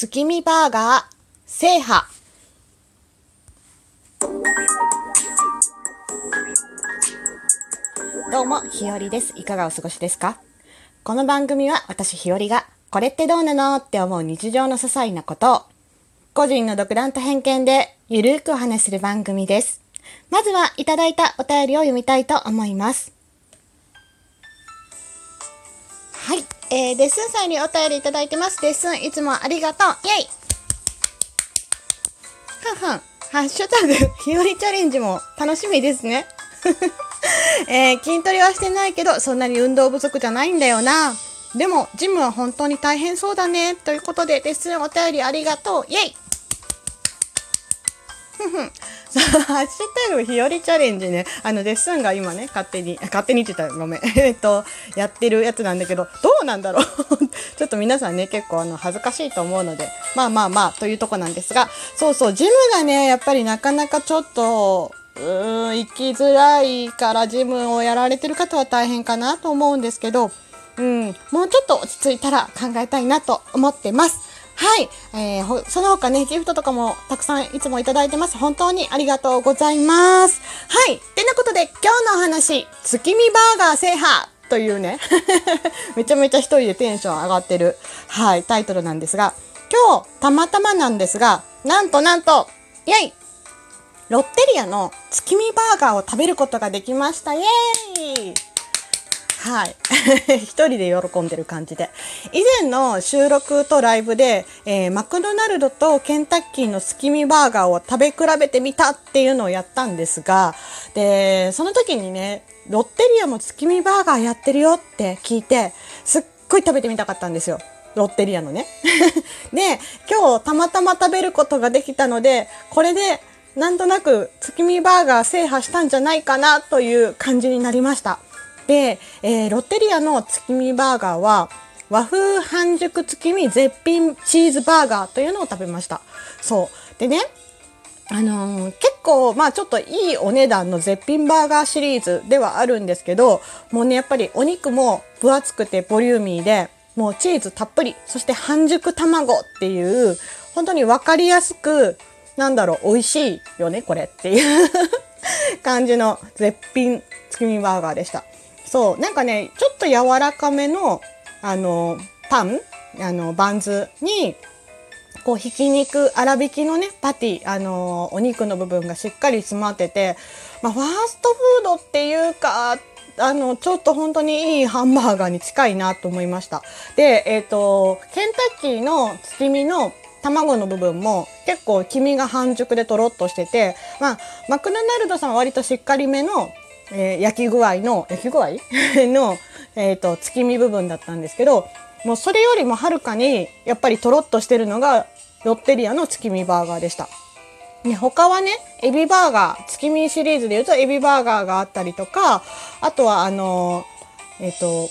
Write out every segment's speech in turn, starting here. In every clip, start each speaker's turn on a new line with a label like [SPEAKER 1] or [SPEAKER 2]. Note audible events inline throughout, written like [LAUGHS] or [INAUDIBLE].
[SPEAKER 1] 月見バーガー制覇どうも、ひよりです。いかがお過ごしですか？この番組は私ひよりが、これってどうなのって思う日常の些細なことを、個人の独断と偏見でゆるーくお話しする番組です。まずはいただいたお便りを読みたいと思います。えー、デッスンさんにお便りいただいてます。デッスン、いつもありがとう。イェイふんふん。ハッシュタグ、ひよりチャレンジも楽しみですね。[LAUGHS] えー、筋トレはしてないけど、そんなに運動不足じゃないんだよな。でも、ジムは本当に大変そうだね。ということで、デッスンお便りありがとう。イェイふんふん。[LAUGHS] ハッシュタグひよりチャレンジね。あの、デッスンが今ね、勝手に、[LAUGHS] 勝手にって言ったらごめん。[LAUGHS] えっと、やってるやつなんだけど、どうなんだろう？ちょっと皆さんね、結構あの、恥ずかしいと思うので、まあまあまあ、というとこなんですが、そうそう、ジムがね、やっぱりなかなかちょっと、うーん、行きづらいからジムをやられてる方は大変かなと思うんですけど、うん、もうちょっと落ち着いたら考えたいなと思ってます。はい。えー、その他ね、ギフトとかもたくさんいつもいただいてます。本当にありがとうございます。はい。てなことで、今日のお話、月見バーガー制覇というね、[LAUGHS] めちゃめちゃ一人でテンション上がってる、はい、タイトルなんですが、今日、たまたまなんですが、なんとなんと、イェイロッテリアの月見バーガーを食べることができました。イェーイはい。[LAUGHS] 一人で喜んでる感じで。以前の収録とライブで、えーマクドナルドとケンタッキーの月見バーガーを食べ比べてみたっていうのをやったんですが、で、その時にね、ロッテリアも月見バーガーやってるよって聞いて、すっごい食べてみたかったんですよ。ロッテリアのね。[LAUGHS] で、今日たまたま食べることができたので、これでなんとなく月見バーガー制覇したんじゃないかなという感じになりました。で、えーロッテリアの月見バーガーは和風半熟月見絶品チーズバーガーというのを食べました。そう。でね、あのー結構、まあちょっといいお値段の絶品バーガーシリーズではあるんですけど、もうね、やっぱりお肉も分厚くてボリューミーで、もうチーズたっぷり、そして半熟卵っていう、本当にわかりやすく、なんだろう、美味しいよね、これっていう [LAUGHS] 感じの絶品月見バーガーでした。そう、なんかね、ちょっと柔らかめの、あの、パン、あの、バンズに、こう、ひき肉、粗挽きのね、パティ、あのお肉の部分がしっかり詰まってて、まあ、ファーストフードっていうか、あの、ちょっと本当にいいハンバーガーに近いなと思いました。で、えっ、と、ケンタッキーの月見の卵の部分も結構黄身が半熟でとろっとしてて、まあ、マクドナルドさんは割としっかりめの、えー焼き具合の、焼き具合？[LAUGHS] の、えっ、と、月見部分だったんですけど、もうそれよりもはるかにやっぱりとろっとしてるのがロッテリアの月見バーガーでした。ね、他はね、エビバーガー、月見シリーズで言うとエビバーガーがあったりとか、あとはあのーえっ、と、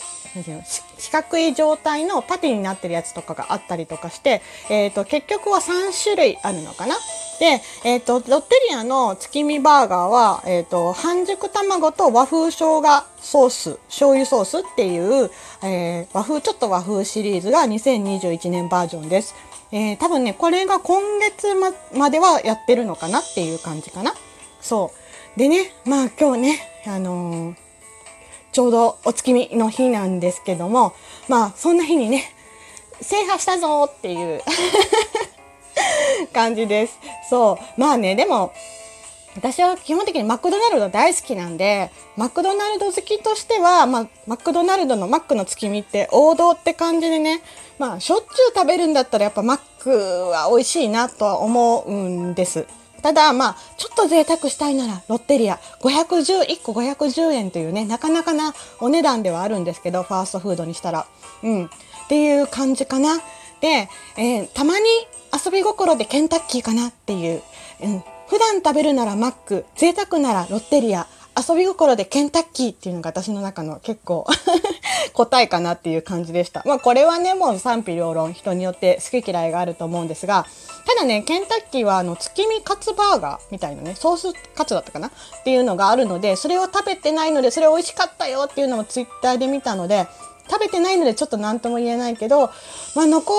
[SPEAKER 1] 四角い状態のパテになってるやつとかがあったりとかして、えっ、と、結局は3種類あるのかな？で、えっ、と、ロッテリアの月見バーガーは、えっ、と、半熟卵と和風生姜ソース、醤油ソースっていう、えー和風、ちょっと和風シリーズが2021年バージョンです。えー多分ね、これが今月ままではやってるのかなっていう感じかな。そう。でね、まあ今日ね、あのーちょうどお月見の日なんですけども、まあそんな日にね、制覇したぞーっていう [LAUGHS] 感じです。そう。まあね、でも、私は基本的にマクドナルド大好きなんで、マクドナルド好きとしては、まあ、マクドナルドのマックの月見って王道って感じでね、まあ、しょっちゅう食べるんだったらやっぱマックは美味しいなとは思うんです。ただ、まあ、ちょっと贅沢したいなら、ロッテリア、510、1個510円というね、なかなかなお値段ではあるんですけど、ファーストフードにしたら。うん。っていう感じかな。で、えーたまに遊び心でケンタッキーかなっていう。うん。普段食べるならマック、贅沢ならロッテリア、遊び心でケンタッキーっていうのが私の中の結構 [LAUGHS] 答えかなっていう感じでした。まあこれはね、もう賛否両論、人によって好き嫌いがあると思うんですが、ただね、ケンタッキーはあの月見カツバーガーみたいなね、ソースカツだったかな？っていうのがあるので、それを食べてないので、それ美味しかったよっていうのをツイッターで見たので、食べてないのでちょっと何とも言えないけど、まあ、残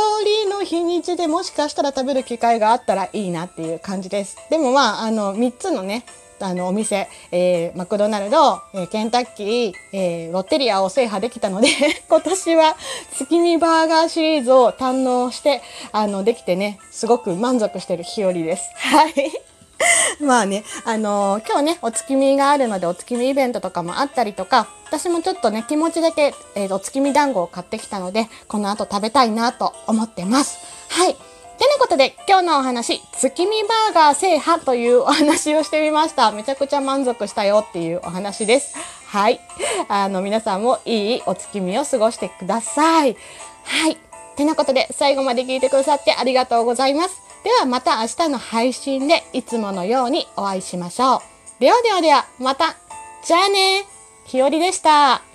[SPEAKER 1] りの日にちでもしかしたら食べる機会があったらいいなっていう感じです。でもまあ、あの、3つのね、あのお店、えー、マクドナルド、えー、ケンタッキー、えー、ロッテリアを制覇できたので [LAUGHS] 今年は月見バーガーシリーズを堪能してあのできてねすごく満足してる日和です。はい [LAUGHS] まあね、あのー、今日ね、お月見があるので、お月見イベントとかもあったりとか、私もちょっとね、気持ちだけ、えー、お月見団子を買ってきたので、この後食べたいなと思ってます。はい。てなことで、今日のお話、月見バーガー制覇というお話をしてみました。めちゃくちゃ満足したよっていうお話です。はい。あの、皆さんもいいお月見を過ごしてください。はい。てなことで、最後まで聞いてくださってありがとうございます。ではまた明日の配信でいつものようにお会いしましょう。ではではでは、また。じゃあね。ひよりでした。